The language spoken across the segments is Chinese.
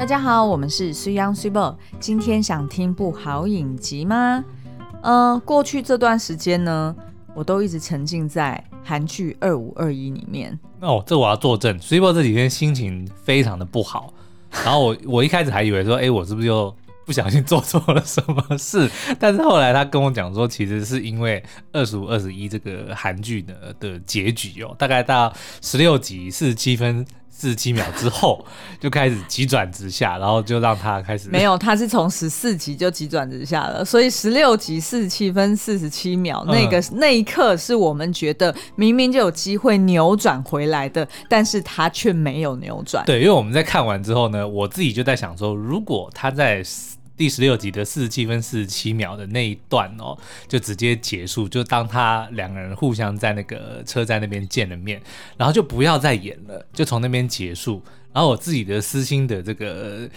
大家好，我们是 Sui On Sui Bo。今天想听部好影集吗？呃，过去这段时间呢，我都一直沉浸在韩剧《二五二一》里面。哦，这我要作证，Sui Bo 这几天心情非常的不好。然后我 我一开始还以为说，哎，我是不是又不小心做错了什么事？但是后来他跟我讲说，其实是因为《二十五二十一》这个韩剧的的结局哦，大概到十六集四十七分。四十七秒之后就开始急转直下，然后就让他开始没有，他是从十四集就急转直下了，所以十六集四十七分四十七秒，嗯、那个那一刻是我们觉得明明就有机会扭转回来的，但是他却没有扭转。对，因为我们在看完之后呢，我自己就在想说，如果他在。第十六集的四十七分四十七秒的那一段哦，就直接结束，就当他两个人互相在那个车站那边见了面，然后就不要再演了，就从那边结束。然后我自己的私心的这个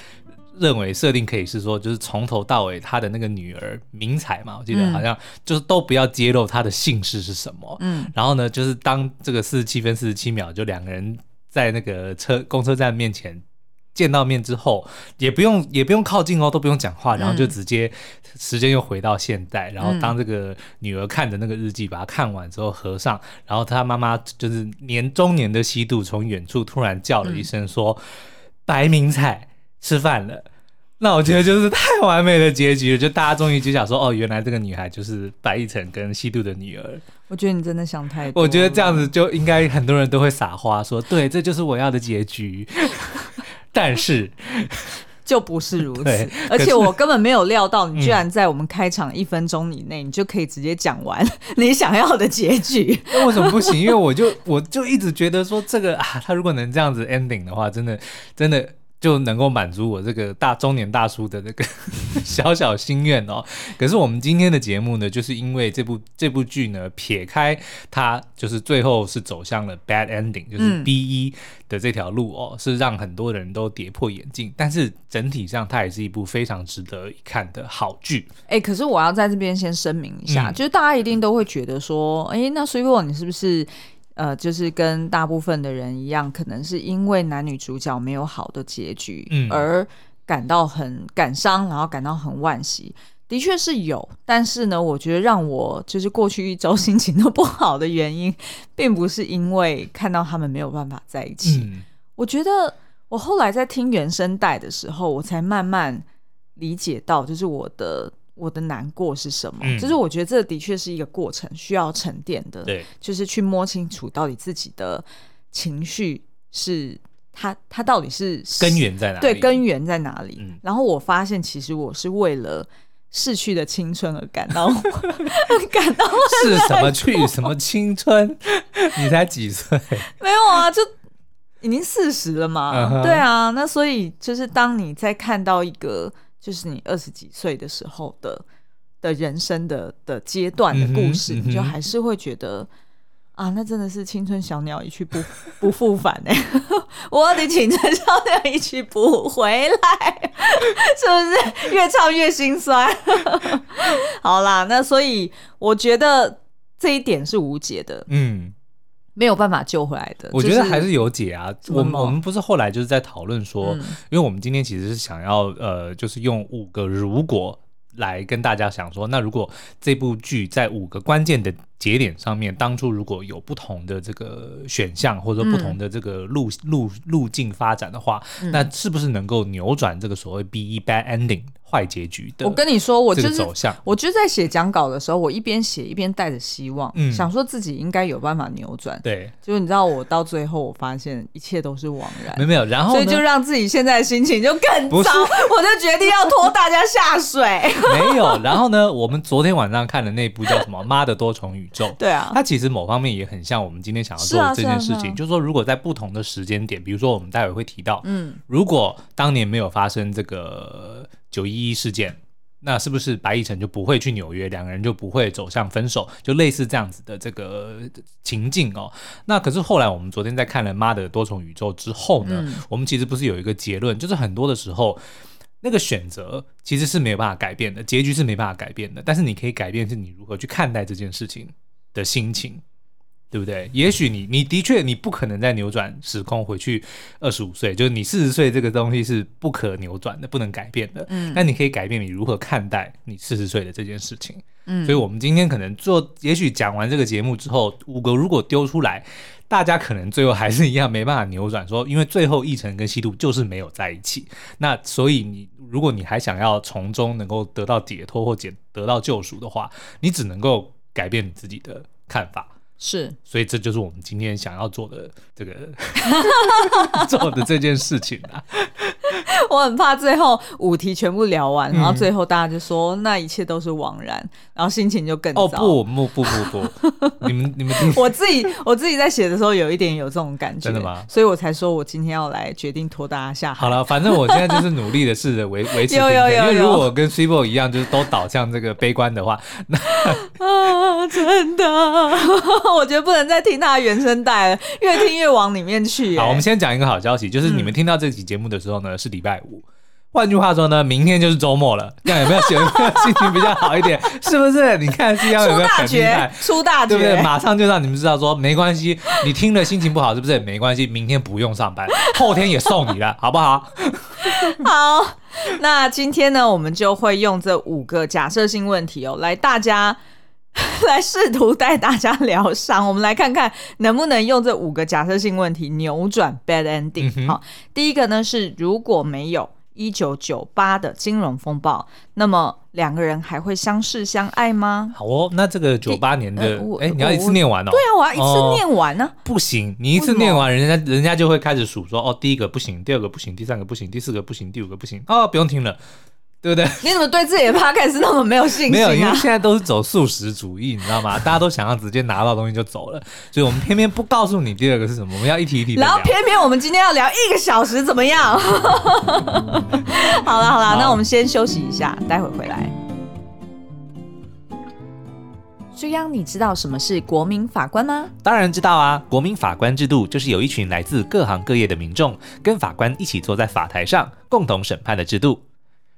认为设定可以是说，就是从头到尾他的那个女儿明彩嘛，我记得好像就是都不要揭露他的姓氏是什么。嗯，然后呢，就是当这个四十七分四十七秒，就两个人在那个车公车站面前。见到面之后，也不用也不用靠近哦，都不用讲话，然后就直接时间又回到现代。嗯、然后当这个女儿看着那个日记，把它看完之后合上，然后她妈妈就是年中年的西渡从远处突然叫了一声说：“嗯、白明彩吃饭了。”那我觉得就是太完美的结局了，就大家终于就想说：“哦，原来这个女孩就是白亦晨跟西渡的女儿。”我觉得你真的想太多。我觉得这样子就应该很多人都会撒花说：“对，这就是我要的结局。” 但是 就不是如此，而且我根本没有料到你居然在我们开场一分钟以内，你就可以直接讲完 你想要的结局。那为什么不行？因为我就我就一直觉得说这个啊，他如果能这样子 ending 的话，真的真的。就能够满足我这个大中年大叔的那个 小小心愿哦。可是我们今天的节目呢，就是因为这部这部剧呢，撇开它就是最后是走向了 bad ending，就是 BE 的这条路哦，嗯、是让很多人都跌破眼镜。但是整体上，它也是一部非常值得一看的好剧。哎、欸，可是我要在这边先声明一下，嗯、就是大家一定都会觉得说，哎、欸，那所以说你是不是？呃，就是跟大部分的人一样，可能是因为男女主角没有好的结局，嗯，而感到很感伤，然后感到很惋惜。的确是有，但是呢，我觉得让我就是过去一周 心情都不好的原因，并不是因为看到他们没有办法在一起。嗯，我觉得我后来在听原声带的时候，我才慢慢理解到，就是我的。我的难过是什么？嗯、就是我觉得这的确是一个过程，需要沉淀的。对，就是去摸清楚到底自己的情绪是它，它到底是根源在哪里？对，根源在哪里？嗯、然后我发现，其实我是为了逝去的青春而感到 感到是什么去什么青春？你才几岁？没有啊，就已经四十了嘛。Uh huh、对啊，那所以就是当你在看到一个。就是你二十几岁的时候的的人生的的阶段的故事，嗯嗯、你就还是会觉得啊，那真的是青春小鸟一去不不复返呢。我的青春小鸟一去不回来，是不是越唱越心酸？好啦，那所以我觉得这一点是无解的，嗯。没有办法救回来的，我觉得还是有解啊。我们我们不是后来就是在讨论说，嗯、因为我们今天其实是想要呃，就是用五个如果来跟大家想说，那如果这部剧在五个关键的节点上面，当初如果有不同的这个选项或者说不同的这个路、嗯、路路径发展的话，嗯、那是不是能够扭转这个所谓 BE bad ending？坏结局的，我跟你说，我就是走向我就在写讲稿的时候，我一边写一边带着希望，嗯、想说自己应该有办法扭转。对，就是你知道，我到最后我发现一切都是枉然。没有没有，然后所以就让自己现在的心情就更糟，我就决定要拖大家下水。没有，然后呢，我们昨天晚上看的那部叫什么《妈的多重宇宙》？对啊，它其实某方面也很像我们今天想要做的这件事情，是啊是啊是啊，就是说，如果在不同的时间点，比如说我们待会会提到，嗯，如果当年没有发生这个九一一事件。那是不是白亦辰就不会去纽约，两个人就不会走向分手，就类似这样子的这个情境哦。那可是后来我们昨天在看了《妈的多重宇宙》之后呢，嗯、我们其实不是有一个结论，就是很多的时候那个选择其实是没有办法改变的，结局是没办法改变的，但是你可以改变是你如何去看待这件事情的心情。对不对？也许你你的确你不可能再扭转时空回去二十五岁，就是你四十岁这个东西是不可扭转的，不能改变的。嗯，但你可以改变你如何看待你四十岁的这件事情。嗯，所以我们今天可能做，也许讲完这个节目之后，五个如果丢出来，大家可能最后还是一样没办法扭转，说因为最后一成跟西渡就是没有在一起。那所以你如果你还想要从中能够得到解脱或解得到救赎的话，你只能够改变你自己的看法。是，所以这就是我们今天想要做的这个 做的这件事情啊。我很怕最后五题全部聊完，嗯、然后最后大家就说那一切都是枉然，然后心情就更糟。哦不不不不不，你们你们我自己我自己在写的时候有一点有这种感觉，真的吗？所以我才说我今天要来决定拖大家下海。好了，反正我现在就是努力的试着维维持有有有有，因为如果跟 Cibo 一样，就是都导向这个悲观的话，那啊真的，我觉得不能再听他的原声带了，越听越往里面去。好，我们先讲一个好消息，就是你们听到这期节目的时候呢，是礼拜五。换句话说呢，明天就是周末了，这样有没有觉得心情比较好一点？是不是？你看是要有没有很厉害？出大绝，对不对？马上就让你们知道说，没关系，你听了心情不好是不是？没关系，明天不用上班，后天也送你了，好不好？好，那今天呢，我们就会用这五个假设性问题哦，来大家 来试图带大家疗伤。我们来看看能不能用这五个假设性问题扭转 bad ending。嗯、好，第一个呢是如果没有。一九九八的金融风暴，那么两个人还会相视相爱吗？好哦，那这个九八年的，哎、呃，你要一次念完哦。对啊，我要一次念完呢、啊哦。不行，你一次念完，人家人家就会开始数说，哦，第一个不行，第二个不行，第三个不行，第四个不行，第五个不行，哦，不用听了。对不对？你怎么对自己的 podcast 那么没有信心、啊？没有，因为现在都是走素食主义，你知道吗？大家都想要直接拿到东西就走了，所以我们偏偏不告诉你第二个是什么，我们要一题一题。然后偏偏我们今天要聊一个小时，怎么样？好了好了，那我们先休息一下，待会回来。书央，你知道什么是国民法官吗？当然知道啊！国民法官制度就是有一群来自各行各业的民众，跟法官一起坐在法台上，共同审判的制度。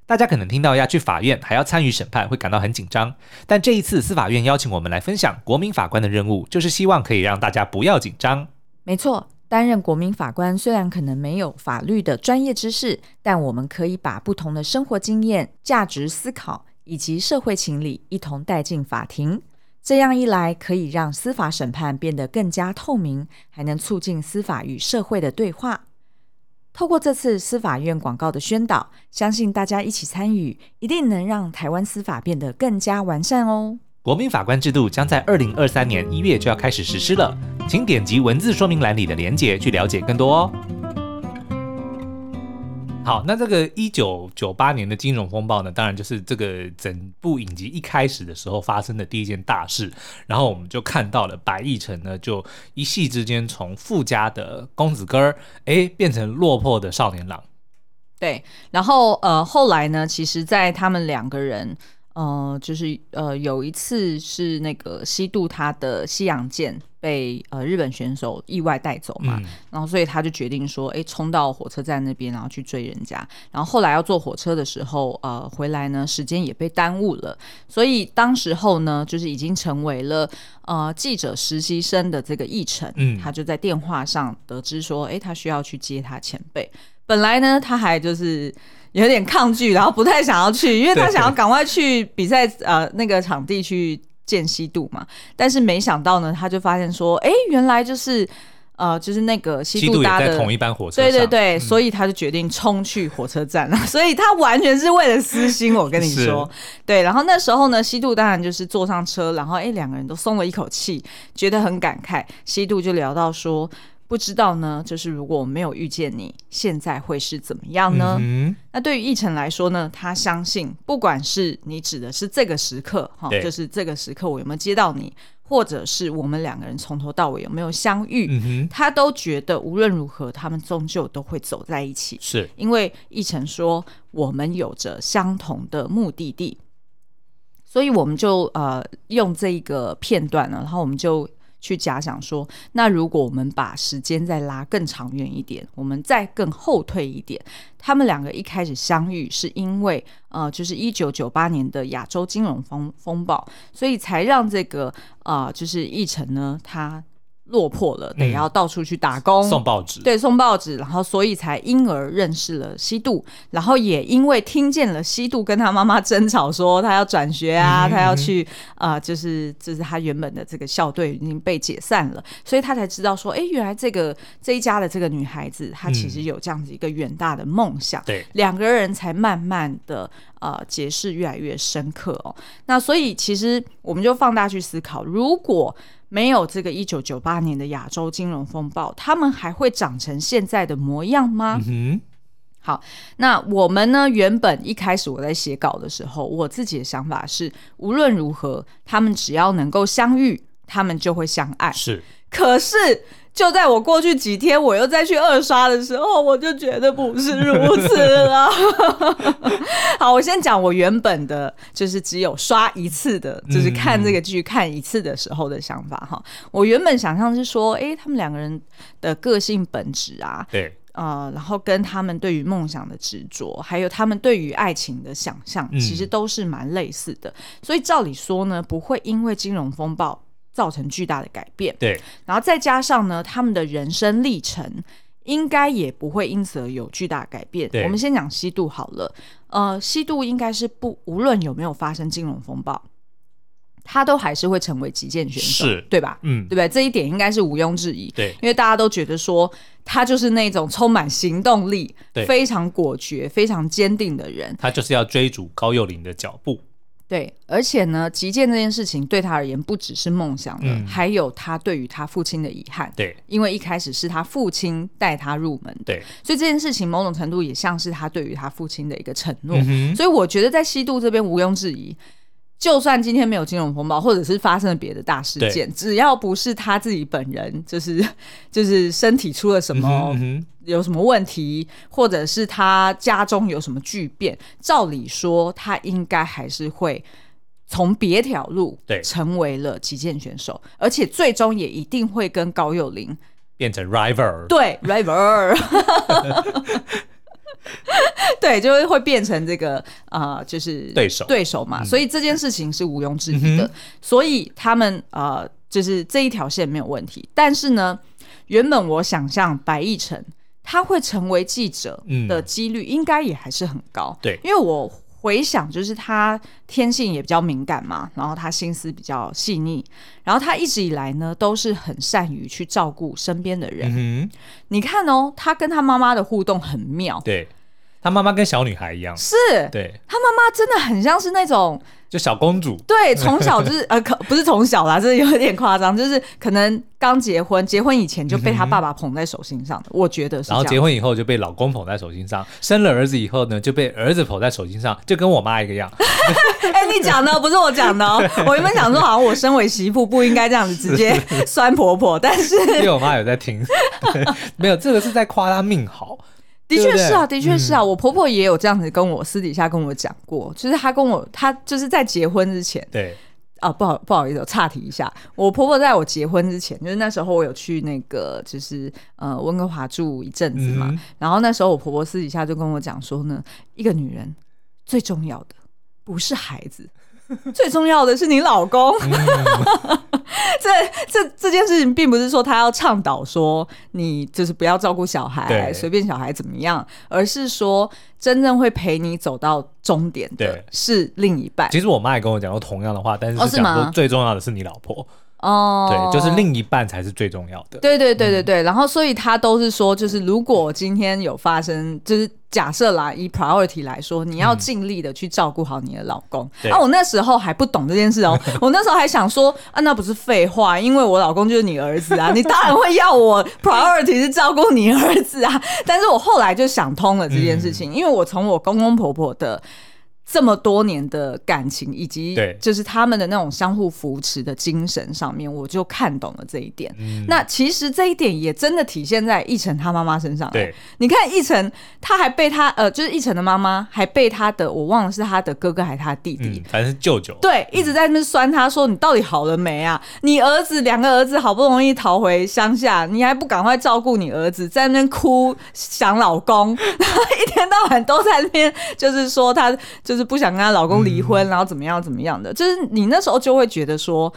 大家可能听到要去法院，还要参与审判，会感到很紧张。但这一次司法院邀请我们来分享国民法官的任务，就是希望可以让大家不要紧张。没错，担任国民法官虽然可能没有法律的专业知识，但我们可以把不同的生活经验、价值思考以及社会情理一同带进法庭。这样一来，可以让司法审判变得更加透明，还能促进司法与社会的对话。透过这次司法院广告的宣导，相信大家一起参与，一定能让台湾司法变得更加完善哦。国民法官制度将在二零二三年一月就要开始实施了，请点击文字说明栏里的链接去了解更多哦。好，那这个一九九八年的金融风暴呢，当然就是这个整部影集一开始的时候发生的第一件大事。然后我们就看到了白亦辰呢，就一夕之间从富家的公子哥儿，哎，变成落魄的少年郎。对，然后呃，后来呢，其实，在他们两个人。呃，就是呃，有一次是那个西渡他的西洋剑被呃日本选手意外带走嘛，嗯、然后所以他就决定说，哎，冲到火车站那边，然后去追人家。然后后来要坐火车的时候，呃，回来呢，时间也被耽误了。所以当时候呢，就是已经成为了呃记者实习生的这个议程，嗯，他就在电话上得知说，哎，他需要去接他前辈。本来呢，他还就是。有点抗拒，然后不太想要去，因为他 想要赶快去比赛呃那个场地去见西度嘛。但是没想到呢，他就发现说，哎，原来就是呃就是那个西渡搭的同一班火车，对对对，嗯、所以他就决定冲去火车站了。所以他完全是为了私心，我跟你说，对。然后那时候呢，西渡当然就是坐上车，然后哎两个人都松了一口气，觉得很感慨。西渡就聊到说。不知道呢，就是如果我没有遇见你，现在会是怎么样呢？嗯、那对于奕晨来说呢，他相信，不管是你指的是这个时刻，哈，就是这个时刻我有没有接到你，或者是我们两个人从头到尾有没有相遇，嗯、他都觉得无论如何，他们终究都会走在一起。是因为奕晨说，我们有着相同的目的地，所以我们就呃用这一个片段呢，然后我们就。去假想说，那如果我们把时间再拉更长远一点，我们再更后退一点，他们两个一开始相遇是因为呃，就是一九九八年的亚洲金融风风暴，所以才让这个呃，就是奕成呢，他落魄了，得要到处去打工，送报纸，对，送报纸，然后所以才因而认识了西渡，然后也因为听见了西渡跟他妈妈争吵，说他要转学啊，他要去啊，就是就是他原本的这个校队已经被解散了，所以他才知道说，哎，原来这个这一家的这个女孩子，她其实有这样子一个远大的梦想，对，两个人才慢慢的呃结识越来越深刻哦。那所以其实我们就放大去思考，如果没有这个一九九八年的亚洲金融风暴，他们还会长成现在的模样吗？嗯。好，那我们呢？原本一开始我在写稿的时候，我自己的想法是，无论如何，他们只要能够相遇，他们就会相爱。是，可是。就在我过去几天，我又再去二刷的时候，我就觉得不是如此了。好，我先讲我原本的，就是只有刷一次的，就是看这个剧看一次的时候的想法哈。我原本想象是说，哎，他们两个人的个性本质啊，对，呃，然后跟他们对于梦想的执着，还有他们对于爱情的想象，其实都是蛮类似的。所以照理说呢，不会因为金融风暴。造成巨大的改变，对，然后再加上呢，他们的人生历程应该也不会因此而有巨大改变。我们先讲西渡好了，呃，西渡应该是不无论有没有发生金融风暴，他都还是会成为击剑选手，对吧？嗯，对不对？这一点应该是毋庸置疑。对，因为大家都觉得说他就是那种充满行动力、非常果决、非常坚定的人，他就是要追逐高幼霖的脚步。对，而且呢，击剑这件事情对他而言不只是梦想了，嗯，还有他对于他父亲的遗憾。对，因为一开始是他父亲带他入门的，对，所以这件事情某种程度也像是他对于他父亲的一个承诺。嗯，所以我觉得在西渡这边毋庸置疑，就算今天没有金融风暴，或者是发生了别的大事件，只要不是他自己本人，就是 就是身体出了什么。嗯嗯有什么问题，或者是他家中有什么巨变，照理说他应该还是会从别条路对成为了击剑选手，而且最终也一定会跟高幼林变成 rival，对 rival，对，就会会变成这个啊、呃，就是对手。对手嘛、嗯，所以这件事情是毋庸置疑的，嗯、所以他们啊、呃，就是这一条线没有问题，但是呢，原本我想象白亦辰。他会成为记者的几率应该也还是很高，对，因为我回想，就是他天性也比较敏感嘛，然后他心思比较细腻，然后他一直以来呢都是很善于去照顾身边的人。嗯，你看哦，他跟他妈妈的互动很妙，对，他妈妈跟小女孩一样，是，对，他妈妈真的很像是那种。就小公主，对，从小就是呃，可不是从小啦，这有点夸张，就是可能刚结婚，结婚以前就被她爸爸捧在手心上的，嗯、我觉得是。然后结婚以后就被老公捧在手心上，生了儿子以后呢，就被儿子捧在手心上，就跟我妈一个样。哎、欸，你讲的不是我讲的哦，我原本想说，好像我身为媳妇不应该这样子直接 酸婆婆，但是因为我妈有在听，没有这个是在夸她命好。的确是啊，的确是啊、嗯，我婆婆也有这样子跟我私底下跟我讲过，就是她跟我，她就是在结婚之前，对。啊，不好不好意思，我岔题一下，我婆婆在我结婚之前，就是那时候我有去那个，就是呃温哥华住一阵子嘛、嗯，然后那时候我婆婆私底下就跟我讲说呢，一个女人最重要的不是孩子。最重要的是你老公，嗯、这这这件事情并不是说他要倡导说你就是不要照顾小孩，随便小孩怎么样，而是说真正会陪你走到终点的是另一半。其实我妈也跟我讲过同样的话，但是是讲说最重要的是你老婆。哦，对，就是另一半才是最重要的。对对对对对，嗯、然后所以他都是说，就是如果今天有发生，就是假设啦，以 priority 来说，你要尽力的去照顾好你的老公。啊、我那时候还不懂这件事哦，我那时候还想说，啊，那不是废话，因为我老公就是你儿子啊，你当然会要我 priority 是照顾你儿子啊。但是我后来就想通了这件事情，嗯、因为我从我公公婆婆的。这么多年的感情，以及就是他们的那种相互扶持的精神上面，我就看懂了这一点。嗯、那其实这一点也真的体现在易辰他妈妈身上。对，你看易辰，他还被他呃，就是易辰的妈妈还被他的，我忘了是他的哥哥还是他弟弟，嗯、反正是舅舅。对，一直在那边酸他说：“你到底好了没啊？你儿子两个儿子好不容易逃回乡下，你还不赶快照顾你儿子，在那边哭想老公，然 后一天到晚都在那边，就是说他就是不想跟她老公离婚，嗯，然后怎么样怎么样的，就是你那时候就会觉得说，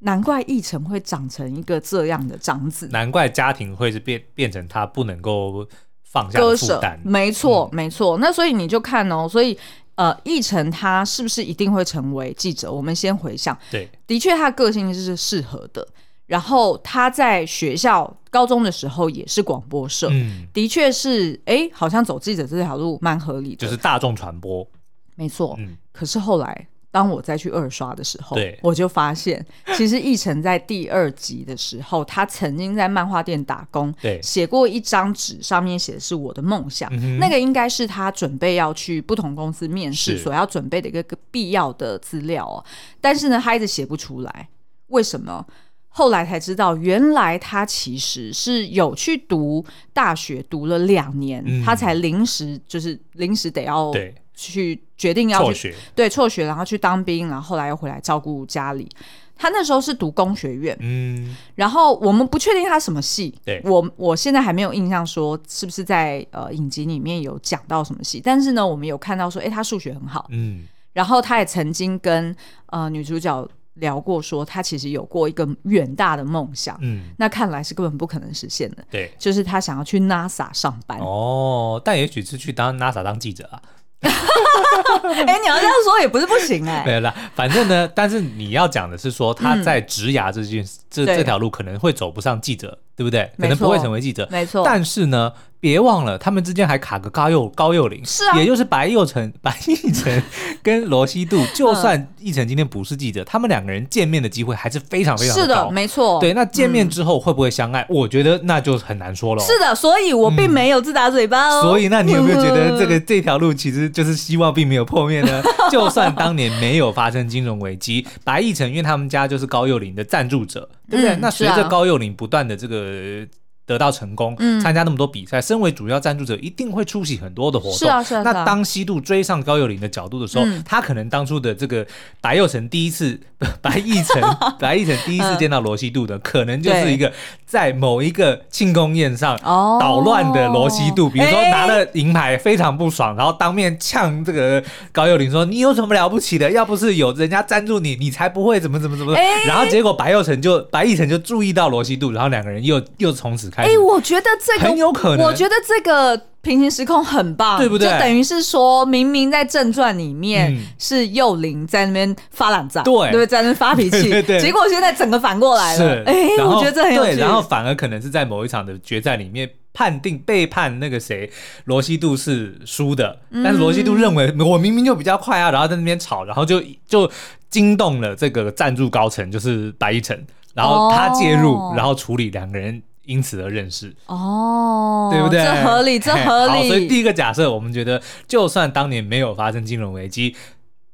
难怪奕成会长成一个这样的长子，难怪家庭会是变变成他不能够放下的负担。没错，嗯、没错。那所以你就看哦，所以呃，奕成他是不是一定会成为记者？我们先回想，对，的确他个性是适合的。然后他在学校高中的时候也是广播社，嗯，的确是，哎，好像走记者这条路蛮合理的，就是大众传播，没错。嗯，可是后来。当我再去二刷的时候，我就发现，其实奕晨在第二集的时候，他曾经在漫画店打工，对，写过一张纸，上面写的是我的梦想，嗯、那个应该是他准备要去不同公司面试所要准备的一个必要的资料哦。但是呢，他一直写不出来，为什么？后来才知道，原来他其实是有去读大学，读了两年，嗯、他才临时就是临时得要对。去决定要去对辍学，然后去当兵，然后后来又回来照顾家里。他那时候是读工学院，嗯，然后我们不确定他什么系，对，我我现在还没有印象说是不是在呃影集里面有讲到什么系，但是呢，我们有看到说，哎，他数学很好，嗯，然后他也曾经跟呃女主角聊过，说他其实有过一个远大的梦想，嗯，那看来是根本不可能实现的，对，就是他想要去 NASA 上班，哦，但也许是去当 NASA 当记者啊。哎、欸，你要这样说也不是不行哎、欸。对了，反正呢，但是你要讲的是说他在职涯这件、嗯、这这条路可能会走不上记者，对不对？可能不会成为记者，没错。但是呢。别忘了，他们之间还卡个高幼高幼霖，是啊，也就是白幼成、白亦辰 跟罗西度。就算奕成今天不是记者，他们两个人见面的机会还是非常非常的高。是的，没错。对，那见面之后会不会相爱？我觉得那就很难说了。是的，所以我并没有自打嘴巴哦。所以，那你有没有觉得这个 这条路其实就是希望并没有破灭呢？就算当年没有发生金融危机，白亦辰因为他们家就是高幼霖的赞助者，对不对？那随着高幼霖不断的这个。得到成功，参加那么多比赛，身为主要赞助者，一定会出席很多的活动。是啊，是啊。那当西度追上高幼霖的角度的时候，他可能当初的这个白幼成第一次，白亦辰，白亦辰第一次见到罗西度的，可能就是一个在某一个庆功宴上捣乱的罗西度，比如说拿了银牌非常不爽，然后当面呛这个高幼霖说：“你有什么了不起的？要不是有人家赞助你，你才不会怎么怎么怎么。”然后结果白幼成就白亦辰就注意到罗西度，然后两个人又又从此。哎、欸，我觉得这个很有可能。我觉得这个平行时空很棒，对不对？就等于是说，明明在正传里面是幼灵在那边发烂渣，对，对？在那边发脾气，对，对，对，结果现在整个反过来了。哎、欸，我觉得这很有趣。然后反而可能是在某一场的决战里面判定背叛那个谁罗西度是输的，嗯、但是罗西度认为我明明就比较快啊，然后在那边吵，然后就就惊动了这个赞助高层，就是白一晨。然后他介入，哦、然后处理两个人因此而认识，哦，对不对？这合理，这合理。所以第一个假设，我们觉得，就算当年没有发生金融危机。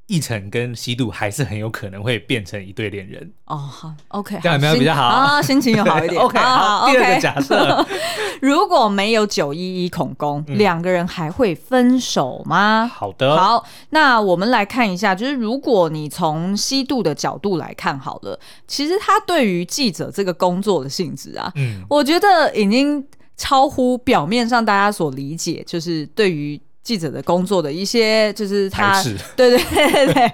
奕成跟希度还是很有可能会变成一对恋人哦。好，OK，这样有没有比较好啊？心情又好一点。OK，好，好，第二个假设，如果没有九一一恐攻，两、嗯、个人还会分手吗？好的，好，那我们来看一下，就是如果你从希度的角度来看，好了，其实他对于记者这个工作的性质啊，嗯，我觉得已经超乎表面上大家所理解，就是对于。记者的工作的一些，就是他，对对对对，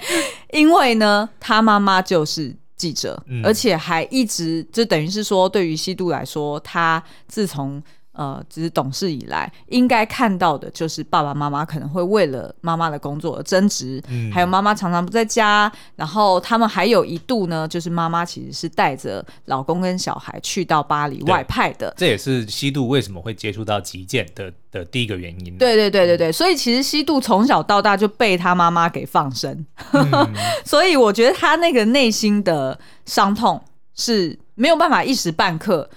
因为呢，他妈妈就是记者，嗯、而且还一直就等于是说，对于西都来说，他自从。呃，只是懂事以来应该看到的，就是爸爸妈妈可能会为了妈妈的工作而争执，嗯，还有妈妈常常不在家，然后他们还有一度呢，就是妈妈其实是带着老公跟小孩去到巴黎外派的，这也是西渡为什么会接触到极简的的第一个原因。对对对对对，所以其实西渡从小到大就被他妈妈给放生，嗯、所以我觉得他那个内心的伤痛是没有办法一时半刻。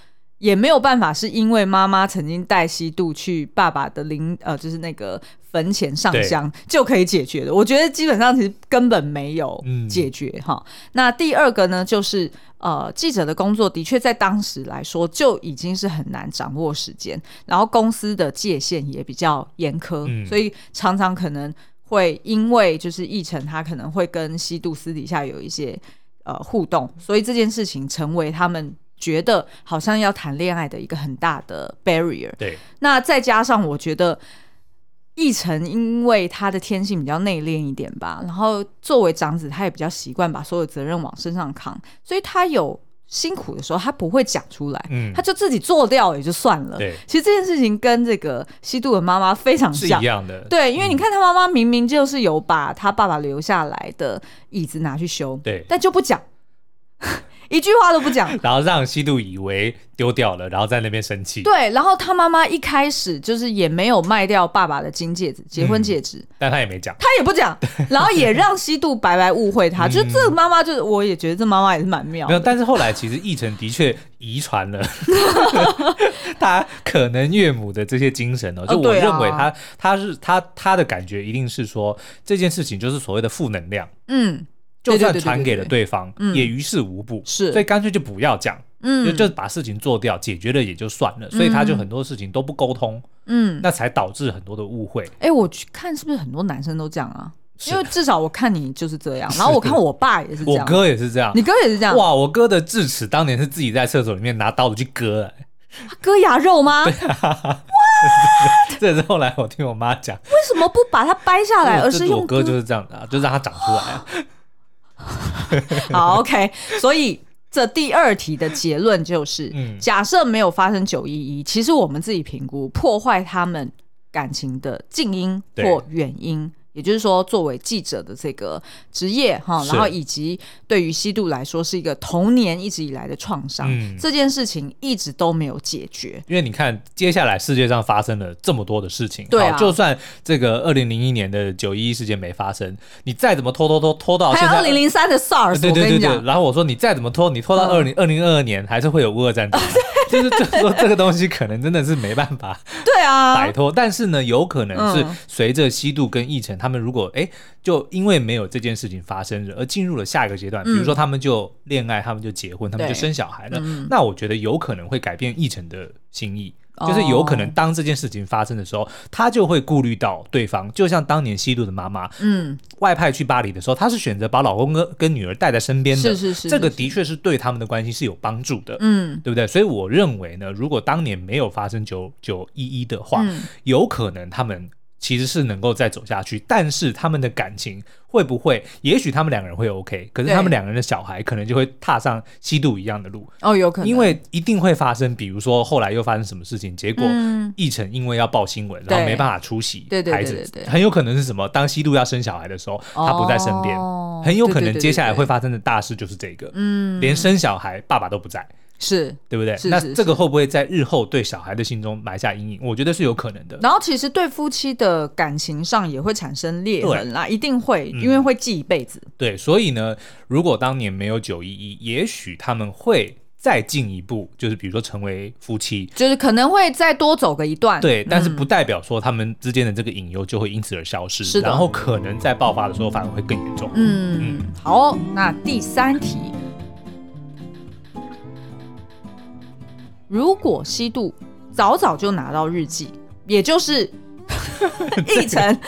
也没有办法，是因为妈妈曾经带西渡去爸爸的灵呃，就是那个坟前上香就可以解决的。我觉得基本上其实根本没有解决哈、嗯。那第二个呢，就是呃，记者的工作的确在当时来说就已经是很难掌握时间，然后公司的界限也比较严苛、嗯，所以常常可能会因为就是议程他可能会跟西渡私底下有一些呃互动，所以这件事情成为他们。觉得好像要谈恋爱的一个很大的 barrier。对，那再加上我觉得奕晨因为他的天性比较内敛一点吧，然后作为长子，他也比较习惯把所有责任往身上扛，所以他有辛苦的时候，他不会讲出来，嗯，他就自己做掉也就算了。对，其实这件事情跟这个希度的妈妈非常像，是一样的。对，因为你看他妈妈明明就是有把他爸爸留下来的椅子拿去修，对，但就不讲。一句话都不讲，然后让西度以为丢掉了，然后在那边生气。对，然后他妈妈一开始就是也没有卖掉爸爸的金戒指、结婚戒指，嗯、但他也没讲，他也不讲，然后也让西度白白误会他。就是 这个妈妈，就是我也觉得这妈妈也是蛮妙的。没有，但是后来其实奕成的确遗传了他可能岳母的这些精神哦。就我认为他，他是他他的感觉一定是说这件事情就是所谓的负能量。嗯。就算传给了对方，也于事无补，是，所以干脆就不要讲，嗯，就就把事情做掉，解决了也就算了，所以他就很多事情都不沟通，嗯，那才导致很多的误会。哎，我去看是不是很多男生都这样啊？因为至少我看你就是这样，然后我看我爸也是这样，我哥也是这样，你哥也是这样，哇，我哥的智齿当年是自己在厕所里面拿刀子去割，割牙肉吗？哇，这是后来我听我妈讲，为什么不把它掰下来，而是用我哥就是这样的，就让它长出来啊。好，OK，所以这第二题的结论就是，嗯，假设没有发生九一一，其实我们自己评估破坏他们感情的近因或远因。也就是说，作为记者的这个职业哈，然后以及对于西度来说是一个童年一直以来的创伤，嗯，这件事情一直都没有解决。因为你看，接下来世界上发生了这么多的事情，对啊，就算这个二零零一年的九一一事件没发生，你再怎么拖拖拖拖到现在，还有二零零三的 SARS，对对对对，然后我说你再怎么拖，你拖到二零二零二二年，还是会有乌俄战争。就是就是说，这个东西可能真的是没办法对啊摆脱，但是呢，有可能是随着西渡跟奕成他们如果哎，就因为没有这件事情发生而进入了下一个阶段，比如说他们就恋爱，他们就结婚，他们就生小孩了，那我觉得有可能会改变奕成的心意。就是有可能，当这件事情发生的时候，哦、他就会顾虑到对方。就像当年西渡的妈妈，嗯，外派去巴黎的时候，她是选择把老公跟跟女儿带在身边的。是是是，这个的确是对他们的关系是有帮助的，嗯，对不对？所以我认为呢，如果当年没有发生九九一一的话，嗯、有可能他们。其实是能够再走下去，但是他们的感情会不会？也许他们两个人会 OK，可是他们两个人的小孩可能就会踏上吸毒一样的路哦，有可能，因为一定会发生。比如说后来又发生什么事情，结果奕成因为要报新闻，然后没办法出席，孩子很有可能是什么？当吸毒要生小孩的时候，他不在身边，很有可能接下来会发生的大事就是这个，嗯，连生小孩爸爸都不在。是对不对？那这个会不会在日后对小孩的心中埋下阴影？我觉得是有可能的。然后其实对夫妻的感情上也会产生裂痕啦，一定会，因为会记一辈子。对，所以呢，如果当年没有九一一，也许他们会再进一步，就是比如说成为夫妻，就是可能会再多走个一段。对，但是不代表说他们之间的这个隐忧就会因此而消失。是的。然后可能在爆发的时候反而会更严重。嗯嗯。好，那第三题。如果西渡早早就拿到日记，也就是 一成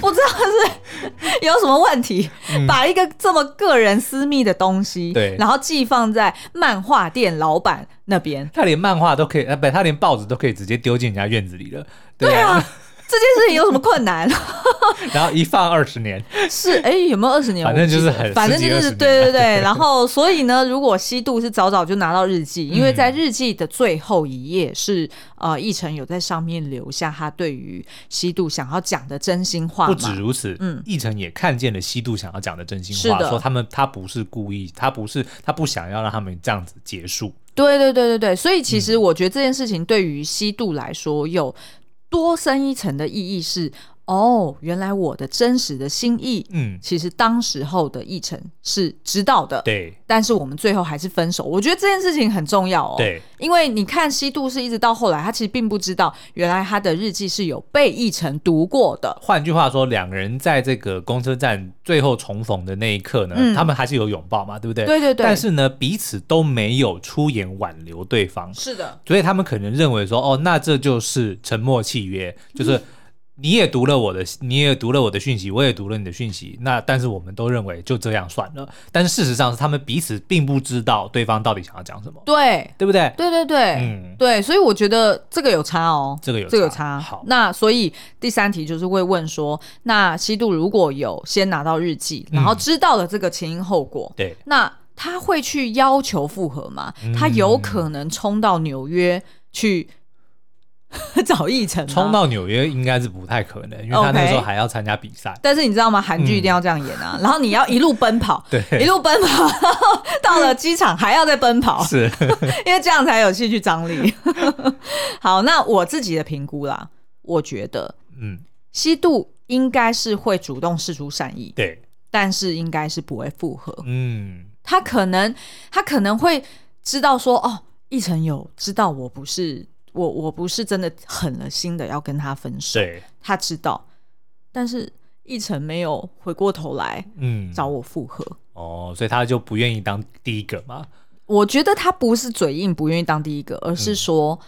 不知道是有什么问题，嗯、把一个这么个人私密的东西，对，然后寄放在漫画店老板那边，他连漫画都可以，呃，不，他连报纸都可以直接丢进人家院子里了，对啊。对这件事情有什么困难？然后一放二十年，是哎，有没有二十年？反正就是很，反正就是对对对。然后所以呢，如果西渡是早早就拿到日记，因为在日记的最后一页是呃，奕成有在上面留下他对于西渡想要讲的真心话。不止如此，嗯，奕成也看见了西渡想要讲的真心话，说他们他不是故意，他不是他不想要让他们这样子结束。对对对对对，所以其实我觉得这件事情对于西渡来说有。多深一层的意义是，哦，原来我的真实的心意，嗯，其实当时候的议程是知道的，对，但是我们最后还是分手。我觉得这件事情很重要哦，对，因为你看西度是一直到后来，他其实并不知道，原来他的日记是有被议程读过的。换句话说，两个人在这个公车站最后重逢的那一刻呢，嗯，他们还是有拥抱嘛，对不对？对对对。但是呢，彼此都没有出言挽留对方，是的。所以他们可能认为说，哦，那这就是沉默契约，就是。你也读了我的，你也读了我的讯息，我也读了你的讯息。那但是我们都认为就这样算了。但是事实上是他们彼此并不知道对方到底想要讲什么，对对不对？对对对，嗯，对。所以我觉得这个有差哦，这个有这个有差。好，那所以第三题就是会问说，那西渡如果有先拿到日记，然后知道了这个前因后果，对、嗯，那他会去要求复合吗？他有可能冲到纽约去？找奕成冲到纽约应该是不太可能，因为他那时候还要参加比赛。但是你知道吗？韩剧一定要这样演啊！嗯、然后你要一路奔跑，对，一路奔跑，然后到了机场还要再奔跑，是 因为这样才有戏剧张力。好，那我自己的评估啦，我觉得，嗯，西渡应该是会主动示出善意，对，但是应该是不会复合。嗯，他可能他可能会知道说，哦，奕成有知道我不是。我我不是真的狠了心的要跟他分手，对，他知道，但是一成没有回过头来，嗯，找我复合，哦，所以他就不愿意当第一个嘛？我觉得他不是嘴硬不愿意当第一个，而是说，嗯、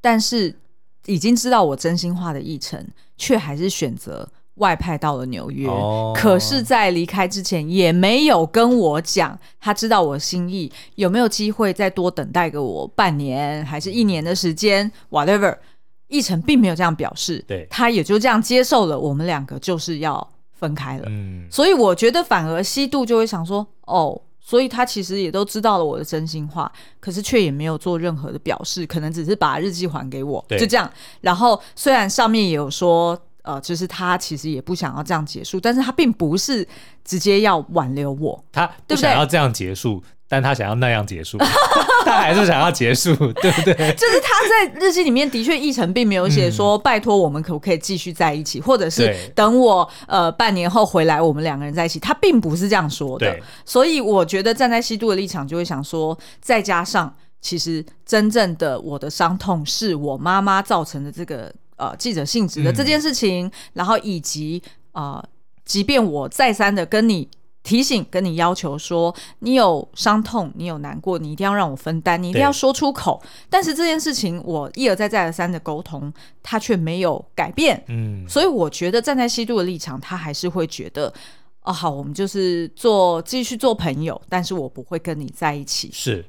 但是已经知道我真心话的一成，却还是选择。外派到了纽约，哦、可是，在离开之前也没有跟我讲，他知道我心意，有没有机会再多等待个我半年还是一年的时间？Whatever，奕成并没有这样表示，对，他也就这样接受了，我们两个就是要分开了。嗯，所以我觉得反而西渡就会想说，哦，所以他其实也都知道了我的真心话，可是却也没有做任何的表示，可能只是把日记还给我，就这样。然后虽然上面也有说。呃，就是他其实也不想要这样结束，但是他并不是直接要挽留我，他不想要这样结束，对对，但他想要那样结束，他还是想要结束，对不对？就是他在日记里面的确，一成并没有写说、嗯、拜托我们可不可以继续在一起，或者是等我呃半年后回来，我们两个人在一起，他并不是这样说的。所以我觉得站在西渡的立场，就会想说，再加上其实真正的我的伤痛是我妈妈造成的这个。呃，记者性质的这件事情，嗯、然后以及呃，即便我再三的跟你提醒、跟你要求说，你有伤痛，你有难过，你一定要让我分担，你一定要说出口。但是这件事情，我一而再、再而三的沟通，他却没有改变。嗯，所以我觉得站在西渡的立场，他还是会觉得，哦，好，我们就是做继续做朋友，但是我不会跟你在一起。是。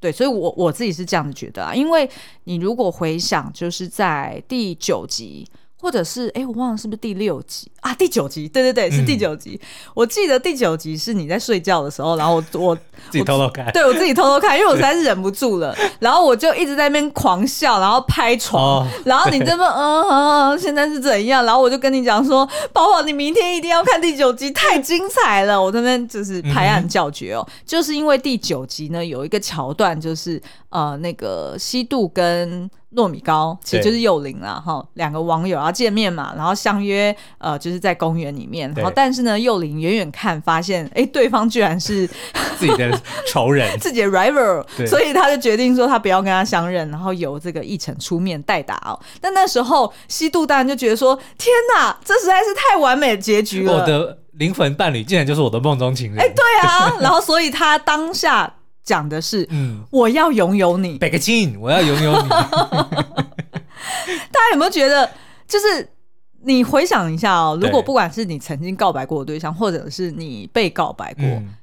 对，所以我，我自己是这样子觉得啊，因为你如果回想，就是在第九集。或者是哎，我忘了是不是第六集啊？第九集，对对对，是第九集。嗯、我记得第九集是你在睡觉的时候，然后我我 自己偷偷看，对我自己偷偷看，因为我实在是忍不住了，然后我就一直在那边狂笑，然后拍床，哦、然后你这么嗯嗯嗯，现在是怎样？然后我就跟你讲说，宝宝，你明天一定要看第九集，太精彩了！我这边就是拍案叫绝哦，嗯、就是因为第九集呢有一个桥段，就是呃那个西渡跟。糯米糕其实就是幼龄了哈，两个网友要见面嘛，然后相约呃，就是在公园里面，然后但是呢，幼龄远远看发现，哎，对方居然是 自己的仇人，自己的 rival，所以他就决定说他不要跟他相认，然后由这个奕成出面代打哦。但那时候西渡当然就觉得说，天哪，这实在是太完美的结局了，我的灵魂伴侣竟然就是我的梦中情人，哎，对啊，然后所以他当下。讲的是，嗯，我要拥有你，北个亲，我要拥有你。大家有没有觉得，就是你回想一下哦，如果不管是你曾经告白过的对象，或者是你被告白过。嗯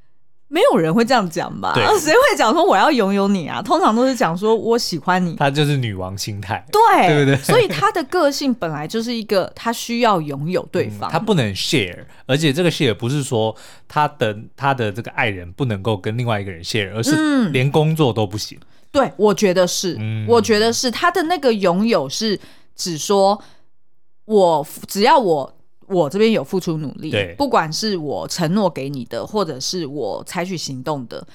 没有人会这样讲吧？谁对会讲说我要拥有你啊？通常都是讲说我喜欢你。她就是女王心态，对，对不对？所以她的个性本来就是一个她需要拥有对方，嗯，他不能 share，而且这个 share 不是说她的她的这个爱人不能够跟另外一个人 share，而是连工作都不行。嗯、对，我觉得是，嗯、我觉得是她的那个拥有是指说我只要我。我这边有付出努力，不管是我承诺给你的，或者是我采取行动的，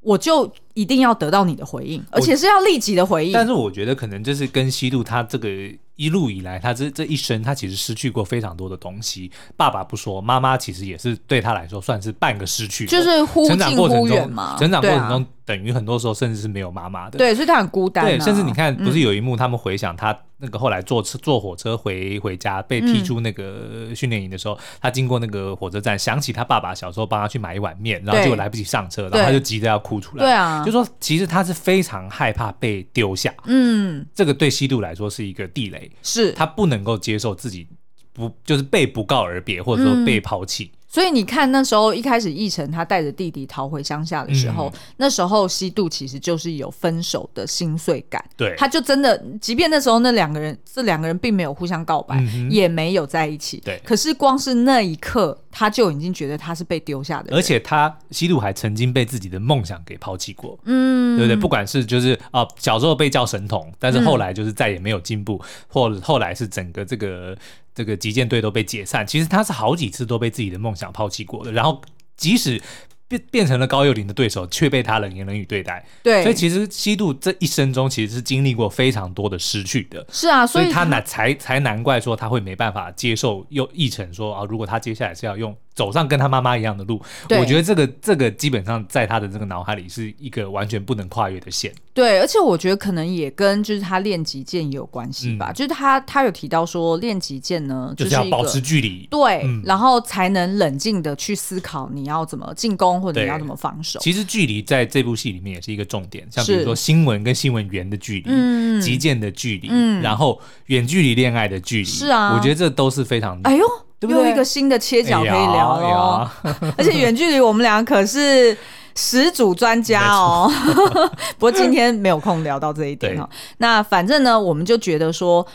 我就一定要得到你的回应，而且是要立即的回应。但是我觉得可能就是跟西渡他这个一路以来，他这这一生，他其实失去过非常多的东西。爸爸不说，妈妈其实也是对他来说算是半个失去，就是忽近忽远嘛。成长过程中，等于很多时候甚至是没有妈妈的。对，所以他很孤单啊。对，甚至你看，不是有一幕他们回想他。那个后来坐车坐火车回回家被踢出那个训练营的时候，嗯、他经过那个火车站，想起他爸爸小时候帮他去买一碗面，然后结果来不及上车，然后他就急着要哭出来。对啊，就说其实他是非常害怕被丢下。嗯，这个对西渡来说是一个地雷，是他不能够接受自己不就是被不告而别，或者说被抛弃。嗯所以你看，那时候一开始奕成他带着弟弟逃回乡下的时候，嗯、那时候西渡其实就是有分手的心碎感。对，他就真的，即便那时候那两个人，这两个人并没有互相告白，嗯、也没有在一起。对，可是光是那一刻，他就已经觉得他是被丢下的。而且他西渡还曾经被自己的梦想给抛弃过。嗯，对不对？不管是就是啊、呃，小时候被叫神童，但是后来就是再也没有进步，嗯、或后来是整个这个。这个击剑队都被解散，其实他是好几次都被自己的梦想抛弃过的。然后，即使变变成了高幼林的对手，却被他冷言冷语对待。对，所以其实西渡这一生中其实是经历过非常多的失去的。是啊，所以，他难才才难怪说他会没办法接受又奕成说啊，如果他接下来是要用。走上跟他妈妈一样的路，我觉得这个这个基本上在他的这个脑海里是一个完全不能跨越的线。对，而且我觉得可能也跟就是他练击剑也有关系吧。嗯、就是他他有提到说练击剑呢，就是要保持距离，对，嗯、然后才能冷静的去思考你要怎么进攻或者你要怎么防守。其实距离在这部戏里面也是一个重点，像比如说新闻跟新闻员的距离，击剑、嗯、的距离，嗯、然后远距离恋爱的距离，是啊，我觉得这都是非常哎呦。又一个新的切角可以聊哦，而且远距离我们俩可是始祖专家哦。不过今天没有空聊到这一点哦。那反正呢，我们就觉得说，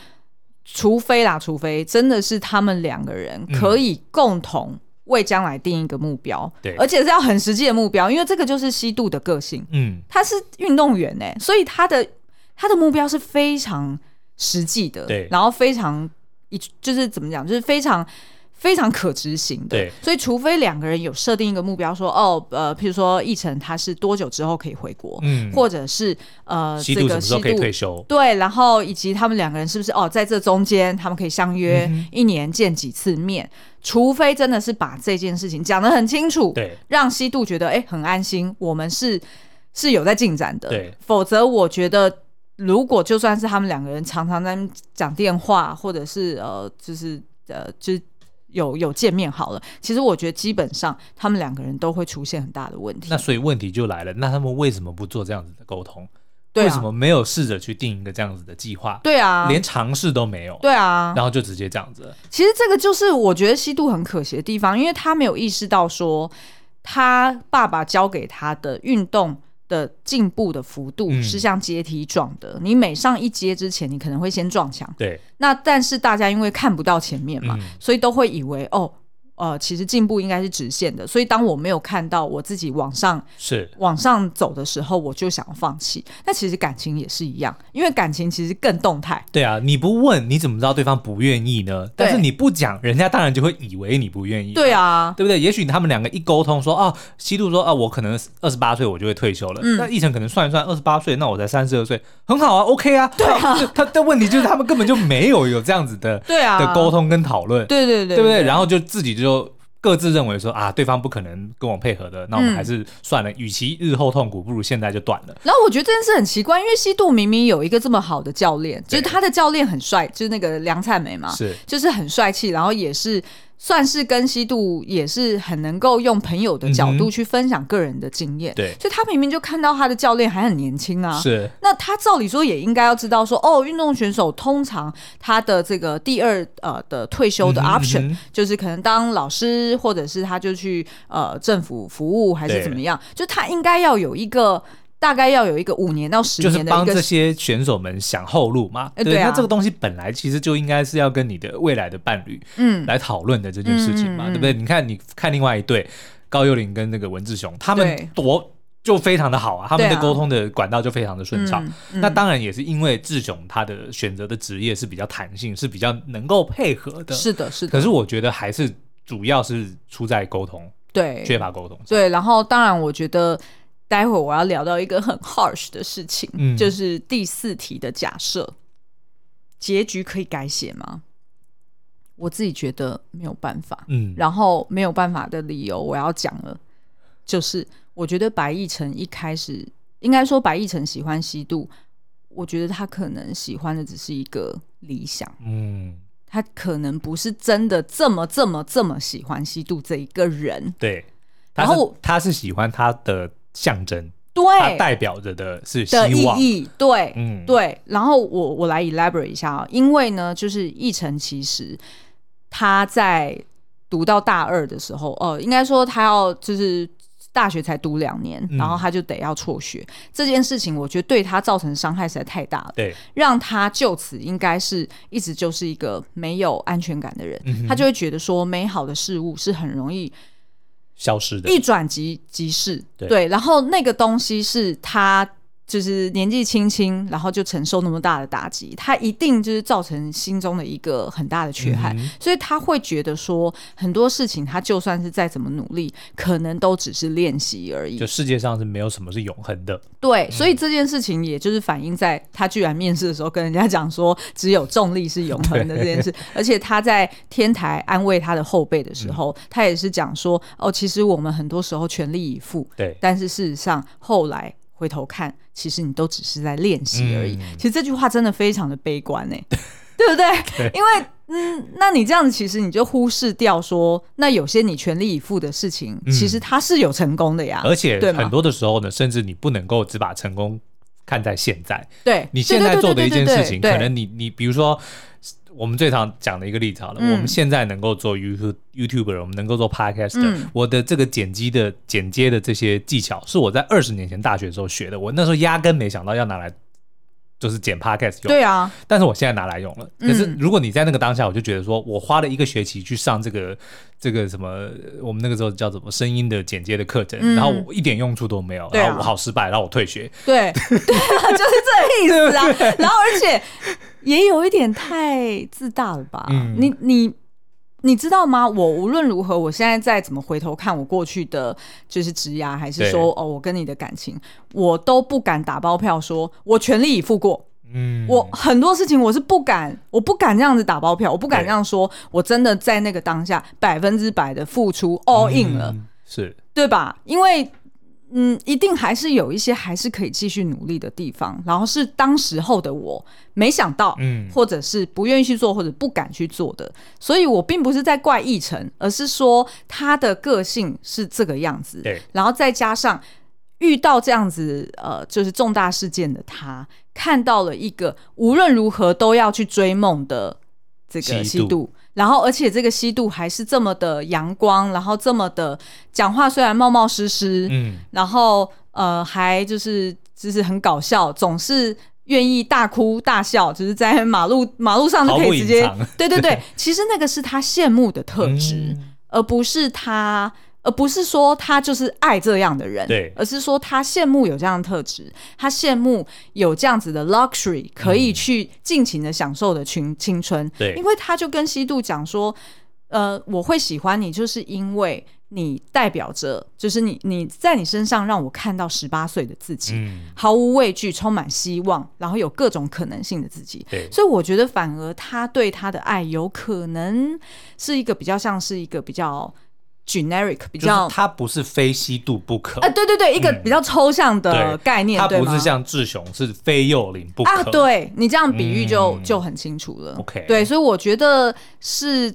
除非啦，除非真的是他们两个人可以共同为将来定一个目标，对，而且是要很实际的目标，因为这个就是西度的个性。嗯，他是运动员呢，所以他的他的目标是非常实际的，对，然后非常一就是怎么讲，就是非常。非常可执行的，对，所以除非两个人有设定一个目标，说哦，呃，譬如说奕成他是多久之后可以回国，嗯，或者是呃，希度什么时候可以退休，对，然后以及他们两个人是不是哦，在这中间他们可以相约一年见几次面，嗯、除非真的是把这件事情讲得很清楚，对，让西度觉得哎很安心，我们是是有在进展的，对，否则我觉得如果就算是他们两个人常常在讲电话，或者是呃，就是呃，就是。有有见面好了，其实我觉得基本上他们两个人都会出现很大的问题。那所以问题就来了，那他们为什么不做这样子的沟通？对啊，为什么没有试着去定一个这样子的计划？对啊，连尝试都没有。对啊，然后就直接这样子。其实这个就是我觉得西度很可惜的地方，因为他没有意识到说他爸爸教给他的运动。的进步的幅度是像阶梯状的，嗯、你每上一阶之前，你可能会先撞墙。对，那但是大家因为看不到前面嘛，嗯、所以都会以为哦。呃，其实进步应该是直线的，所以当我没有看到我自己往上是往上走的时候，我就想放弃。那其实感情也是一样，因为感情其实更动态。对啊，你不问你怎么知道对方不愿意呢？但是你不讲，人家当然就会以为你不愿意。对啊，对不对？也许他们两个一沟通说，哦，希度说，啊，我可能二十八岁我就会退休了。嗯，那奕成可能算一算，二十八岁，那我才三十二岁，很好啊，OK 啊。对啊，他的问题就是他们根本就没有有这样子的对啊的沟通跟讨论。对对对，对不对？然后就自己就。各自认为说啊，对方不可能跟我配合的，那我们还是算了。与、嗯、其日后痛苦，不如现在就断了。然后我觉得这件事很奇怪，因为西渡明明有一个这么好的教练，就是他的教练很帅，就是那个梁灿美嘛，是，就是很帅气，然后也是。算是跟希度也是很能够用朋友的角度去分享个人的经验，对，所以他明明就看到他的教练还很年轻啊，是，那他照理说也应该要知道说，哦，运动选手通常他的这个第二呃的退休的 option、嗯、就是可能当老师，或者是他就去呃政府服务还是怎么样，就他应该要有一个。大概要有一个五年到十年的，就是帮这些选手们想后路嘛。对，对啊，那这个东西本来其实就应该是要跟你的未来的伴侣，嗯，来讨论的这件事情嘛，嗯、对不对？你看，你看另外一对高诱林跟那个文志雄，他们多就非常的好啊，他们的沟通的管道就非常的顺畅。啊嗯、那当然也是因为志雄他的选择的职业是比较弹性，是比较能够配合的。是的，是的。可是我觉得还是主要是出在沟通，对，缺乏沟通。对，然后当然我觉得。待会儿我要聊到一个很 harsh 的事情，嗯、就是第四题的假设，结局可以改写吗？我自己觉得没有办法，嗯，然后没有办法的理由我要讲了，就是我觉得白奕辰一开始应该说白奕辰喜欢西渡，我觉得他可能喜欢的只是一个理想，嗯，他可能不是真的这么这么这么喜欢西渡这一个人，对，然后他是喜欢他的。象征，对，它代表着的是希望的意义，对，嗯，对。然后我我来 elaborate 一下啊，因为呢，就是奕成其实他在读到大二的时候，哦、呃，应该说他要就是。大学才读两年，然后他就得要辍学，嗯、这件事情，我觉得对他造成伤害实在太大了。对，让他就此应该是一直就是一个没有安全感的人，嗯、他就会觉得说，美好的事物是很容易消失的，一转即即逝。对，对，然后那个东西是他。就是年纪轻轻，然后就承受那么大的打击，他一定就是造成心中的一个很大的缺憾，嗯、所以他会觉得说很多事情，他就算是再怎么努力，可能都只是练习而已。就世界上是没有什么是永恒的。对，所以这件事情也就是反映在他居然面试的时候跟人家讲说，只有重力是永恒的这件事，而且他在天台安慰他的后辈的时候，嗯、他也是讲说，哦，其实我们很多时候全力以赴，对，但是事实上后来。回头看，其实你都只是在练习而已。嗯、其实这句话真的非常的悲观呢，对不对？对，因为嗯，那你这样子，其实你就忽视掉说，那有些你全力以赴的事情，嗯、其实它是有成功的呀。而且很多的时候呢，甚至你不能够只把成功看在现在。对，你现在做的一件事情，可能你你比如说。我们最常讲的一个例子好了，嗯、我们现在能够做 YouTube YouTuber，我们能够做 Podcaster，、嗯、我的这个剪辑的剪接的这些技巧，是我在二十年前大学的时候学的。我那时候压根没想到要拿来就是剪 Podcast 用。对啊，但是我现在拿来用了。可是如果你在那个当下，我就觉得说我花了一个学期去上这个这个什么，我们那个时候叫什么声音的剪接的课程，嗯、然后我一点用处都没有，然后我好失败，然后我退学。对，对啊，就是这个意思啊。然后而且。也有一点太自大了吧？嗯、你你你知道吗？我无论如何，我现在再怎么回头看我过去的就是职涯，还是说哦，我跟你的感情，我都不敢打包票说我全力以赴过。嗯，我很多事情我是不敢，我不敢这样子打包票，我不敢这样说，我真的在那个当下百分之百的付出 all in 了，嗯、是对吧？因为。嗯，一定还是有一些还是可以继续努力的地方，然后是当时候的我没想到，嗯，或者是不愿意去做或者不敢去做的，所以我并不是在怪奕成，而是说他的个性是这个样子，对，然后再加上遇到这样子呃，就是重大事件的他，看到了一个无论如何都要去追梦的这个西渡。然后，而且这个西渡还是这么的阳光，然后这么的讲话，虽然冒冒失失，嗯，然后呃，还就是就是很搞笑，总是愿意大哭大笑，就是在马路马路上就可以直接，对对对，其实那个是他羡慕的特质，嗯、而不是他。而不是说他就是爱这样的人，对，而是说他羡慕有这样的特质，他羡慕有这样子的 luxury 可以去尽情的享受的青青春，对，因为他就跟西渡讲说，呃，我会喜欢你，就是因为你代表着，就是你你在你身上让我看到十八岁的自己，嗯，毫无畏惧，充满希望，然后有各种可能性的自己，对，所以我觉得反而他对他的爱有可能是一个比较像是一个比较。Generic 比较，它不是非吸度不可啊，对对对，一个比较抽象的概念，它不是像志雄是非幼龄不可啊，对，你这样比喻就就很清楚了，OK，对，所以我觉得是。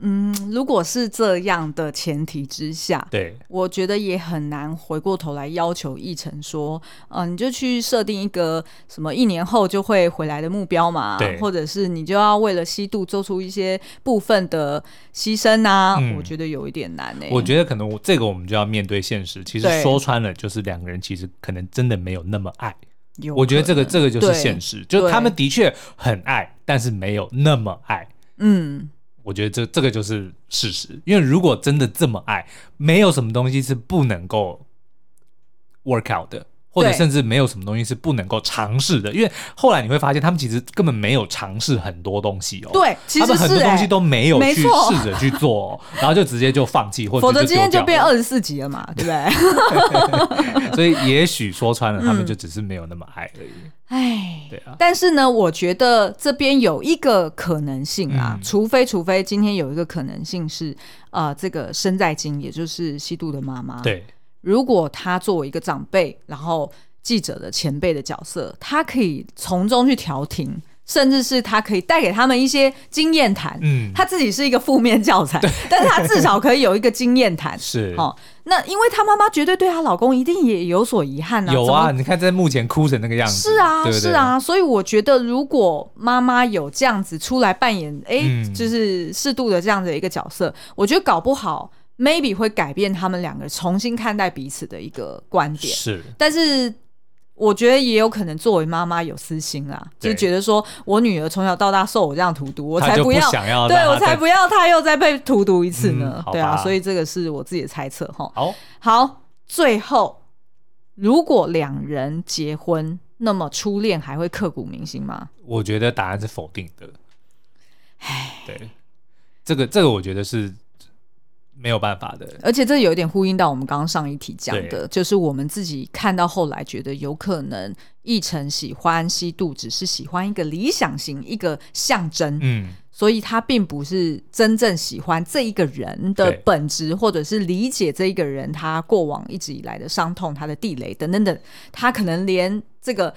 嗯，如果是这样的前提之下，对，我觉得也很难回过头来要求奕成说，嗯、呃，你就去设定一个什么一年后就会回来的目标嘛，对，或者是你就要为了西渡做出一些部分的牺牲啊，嗯、我觉得有一点难呢、欸。我觉得可能我这个我们就要面对现实，其实说穿了就是两个人其实可能真的没有那么爱。我觉得这个这个就是现实，就他们的确很爱，但是没有那么爱。嗯。我觉得这这个就是事实，因为如果真的这么爱，没有什么东西是不能够 work out 的，或者甚至没有什么东西是不能够尝试的。因为后来你会发现，他们其实根本没有尝试很多东西哦。对，其实是、欸、他们很多东西都没有去试着去做、哦，然后就直接就放弃，或者否则今天就变二十四集了嘛，对不对？所以也许说穿了，他们就只是没有那么爱而已。嗯哎，对啊，但是呢，我觉得这边有一个可能性啊，嗯、除非除非今天有一个可能性是，呃，这个身在京，也就是西渡的妈妈，对，如果他作为一个长辈，然后记者的前辈的角色，他可以从中去调停甚至是他可以带给他们一些经验谈。嗯，他自己是一个负面教材，但是他至少可以有一个经验谈。是哦，那因为他妈妈绝对对她老公一定也有所遗憾啊。有啊，你看在幕前哭成那个样子。是啊，对对是啊，所以我觉得如果妈妈有这样子出来扮演，哎、嗯，就是适度的这样的一个角色，我觉得搞不好 maybe 会改变他们两个重新看待彼此的一个观点。是，但是。我觉得也有可能作为妈妈有私心啦，就觉得说我女儿从小到大受我这样荼毒，我才不要，要对我才不要她又再被荼毒一次呢。嗯、对啊，所以这个是我自己的猜测哈。好，好，最后如果两人结婚，那么初恋还会刻骨铭心吗？我觉得答案是否定的。唉，对，这个这个我觉得是。没有办法的，而且这有一点呼应到我们刚刚上一题讲的，就是我们自己看到后来觉得有可能奕成喜欢西渡只是喜欢一个理想型，一个象征，嗯，所以他并不是真正喜欢这一个人的本质，或者是理解这一个人他过往一直以来的伤痛、他的地雷等等等，他可能连这个。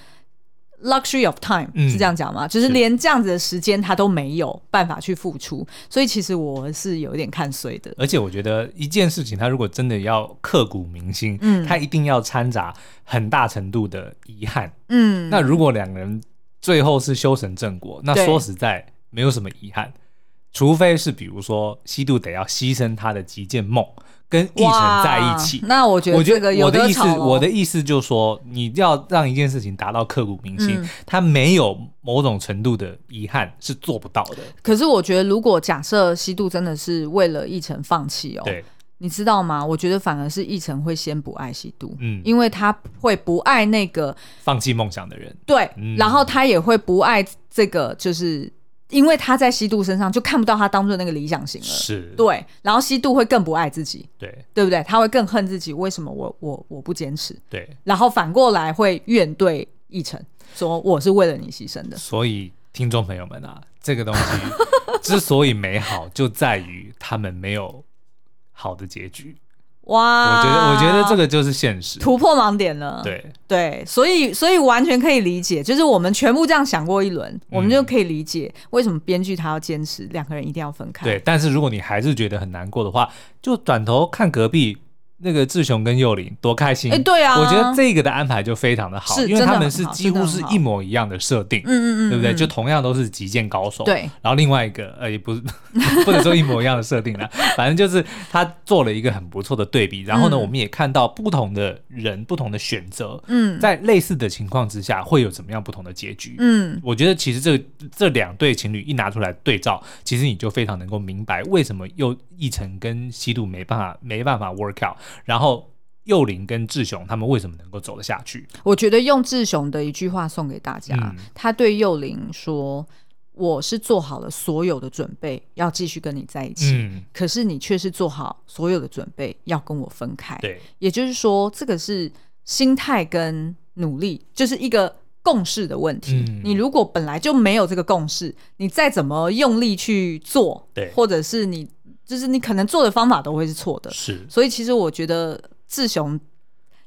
Luxury of time、嗯、是这样讲吗？就是连这样子的时间他都没有办法去付出，所以其实我是有一点看衰的。而且我觉得一件事情，他如果真的要刻骨铭心，嗯，他一定要掺杂很大程度的遗憾，嗯。那如果两个人最后是修成正果，那说实在没有什么遗憾，除非是比如说西渡得要牺牲他的击剑梦。跟奕成在一起，那我觉得，我觉得我的意思，我的意思就是说，你要让一件事情达到刻骨铭心，他、嗯、没有某种程度的遗憾是做不到的。可是我觉得，如果假设西渡真的是为了奕成放弃哦，对，你知道吗？我觉得反而是奕成会先不爱西渡，嗯，因为他会不爱那个放弃梦想的人，对，嗯、然后他也会不爱这个就是。因为他在西度身上就看不到他当做那个理想型了，是对，然后希度会更不爱自己，对，对不对？他会更恨自己，为什么我我我不坚持？对，然后反过来会怨怼奕晨，说我是为了你牺牲的。所以听众朋友们啊，这个东西 之所以美好，就在于他们没有好的结局。哇，我觉得，我觉得这个就是现实，突破盲点了。对对，所以所以完全可以理解，就是我们全部这样想过一轮，嗯、我们就可以理解为什么编剧他要坚持两个人一定要分开。对，但是如果你还是觉得很难过的话，就转头看隔壁。那个志雄跟幼林多开心！哎、欸，对啊，我觉得这个的安排就非常的好，是因为他们是几乎是一模一样的设定，嗯嗯嗯，对不对？就同样都是击剑高手，对。然后另外一个呃，也不是 不能说一模一样的设定啦，反正就是他做了一个很不错的对比。然后呢，嗯、我们也看到不同的人不同的选择，嗯，在类似的情况之下会有怎么样不同的结局？嗯，我觉得其实这这两对情侣一拿出来对照，其实你就非常能够明白为什么又奕成跟希度没办法没办法 work out。然后幼玲跟志雄他们为什么能够走得下去？我觉得用志雄的一句话送给大家，嗯、他对幼玲说：“我是做好了所有的准备要继续跟你在一起，嗯、可是你却是做好所有的准备要跟我分开。”对，也就是说，这个是心态跟努力，就是一个共识的问题。嗯、你如果本来就没有这个共识，你再怎么用力去做，对，或者是你。就是你可能做的方法都会是错的，是，所以其实我觉得志雄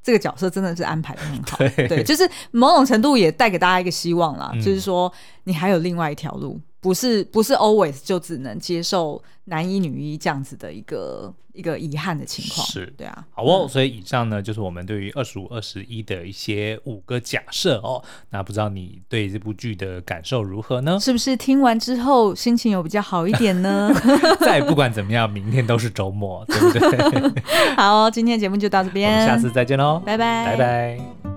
这个角色真的是安排的很好，对，对，就是某种程度也带给大家一个希望啦，嗯、就是说你还有另外一条路。不是不是 always 就只能接受男一女一这样子的一个一个遗憾的情况，是对啊。好哦，嗯、所以以上呢就是我们对于二十五二十一的一些五个假设哦。那不知道你对这部剧的感受如何呢？是不是听完之后心情有比较好一点呢？再不管怎么样，明天都是周末，对不对？好，今天节目就到这边，我们下次再见喽，拜拜，拜拜。